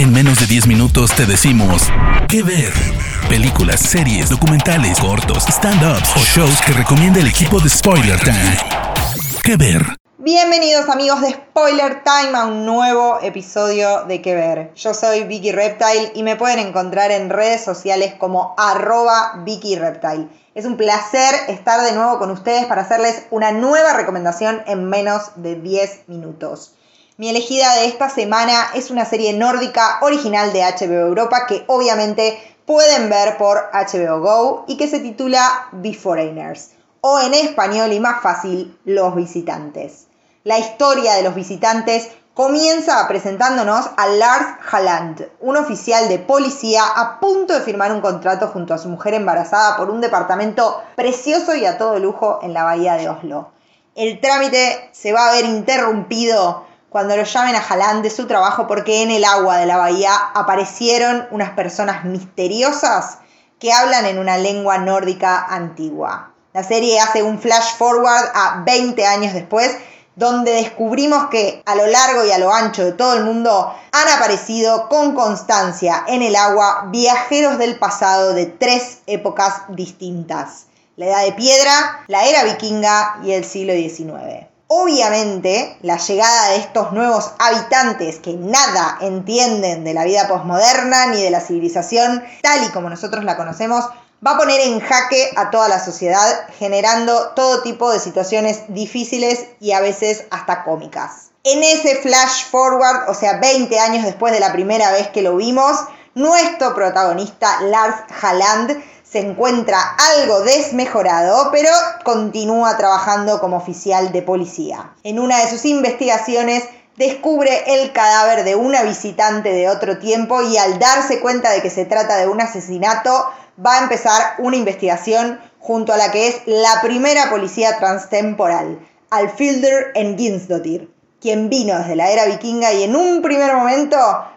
En menos de 10 minutos te decimos qué ver. Películas, series, documentales, cortos, stand-ups o shows que recomienda el equipo de Spoiler Time. ¿Qué ver? Bienvenidos amigos de Spoiler Time a un nuevo episodio de Que Ver. Yo soy Vicky Reptile y me pueden encontrar en redes sociales como arroba Vicky Reptile. Es un placer estar de nuevo con ustedes para hacerles una nueva recomendación en menos de 10 minutos. Mi elegida de esta semana es una serie nórdica original de HBO Europa que obviamente pueden ver por HBO Go y que se titula The Foreigners o en español y más fácil Los Visitantes. La historia de los visitantes comienza presentándonos a Lars Halland, un oficial de policía a punto de firmar un contrato junto a su mujer embarazada por un departamento precioso y a todo lujo en la bahía de Oslo. El trámite se va a ver interrumpido cuando lo llamen a Jalán de su trabajo porque en el agua de la bahía aparecieron unas personas misteriosas que hablan en una lengua nórdica antigua. La serie hace un flash forward a 20 años después, donde descubrimos que a lo largo y a lo ancho de todo el mundo han aparecido con constancia en el agua viajeros del pasado de tres épocas distintas. La edad de piedra, la era vikinga y el siglo XIX. Obviamente, la llegada de estos nuevos habitantes que nada entienden de la vida posmoderna ni de la civilización tal y como nosotros la conocemos, va a poner en jaque a toda la sociedad, generando todo tipo de situaciones difíciles y a veces hasta cómicas. En ese flash forward, o sea, 20 años después de la primera vez que lo vimos, nuestro protagonista Lars Halland se encuentra algo desmejorado, pero continúa trabajando como oficial de policía. En una de sus investigaciones descubre el cadáver de una visitante de otro tiempo y al darse cuenta de que se trata de un asesinato, va a empezar una investigación junto a la que es la primera policía transtemporal, Alfilder en Ginsdottir, quien vino desde la era vikinga y en un primer momento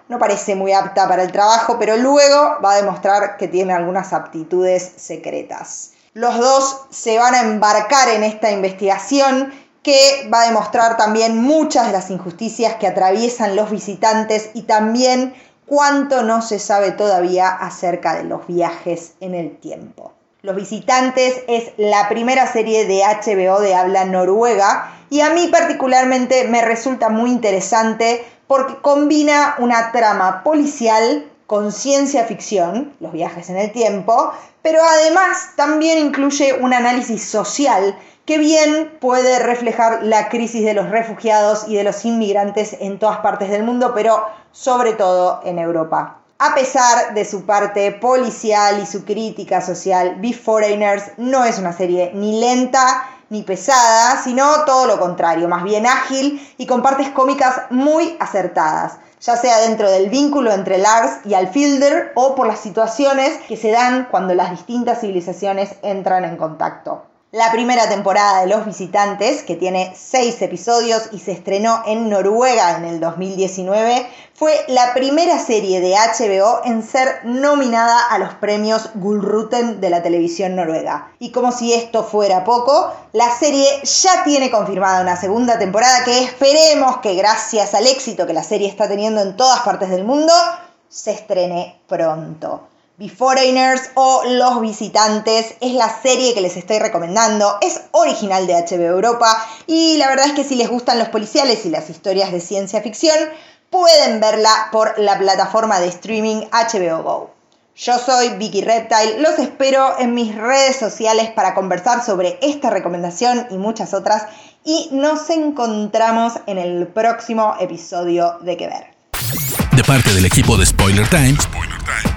no parece muy apta para el trabajo, pero luego va a demostrar que tiene algunas aptitudes secretas. Los dos se van a embarcar en esta investigación que va a demostrar también muchas de las injusticias que atraviesan los visitantes y también cuánto no se sabe todavía acerca de los viajes en el tiempo. Los visitantes es la primera serie de HBO de habla noruega y a mí particularmente me resulta muy interesante porque combina una trama policial con ciencia ficción, los viajes en el tiempo, pero además también incluye un análisis social que bien puede reflejar la crisis de los refugiados y de los inmigrantes en todas partes del mundo, pero sobre todo en Europa. A pesar de su parte policial y su crítica social, Be Foreigners no es una serie ni lenta ni pesada, sino todo lo contrario, más bien ágil y con partes cómicas muy acertadas, ya sea dentro del vínculo entre Lars y Alfielder o por las situaciones que se dan cuando las distintas civilizaciones entran en contacto. La primera temporada de Los Visitantes, que tiene seis episodios y se estrenó en Noruega en el 2019, fue la primera serie de HBO en ser nominada a los premios Gullruten de la televisión noruega. Y como si esto fuera poco, la serie ya tiene confirmada una segunda temporada que esperemos que gracias al éxito que la serie está teniendo en todas partes del mundo, se estrene pronto. Foreigners o Los Visitantes es la serie que les estoy recomendando. Es original de HBO Europa y la verdad es que si les gustan los policiales y las historias de ciencia ficción, pueden verla por la plataforma de streaming HBO Go. Yo soy Vicky Reptile, los espero en mis redes sociales para conversar sobre esta recomendación y muchas otras y nos encontramos en el próximo episodio de Que Ver. De parte del equipo de Spoiler Times,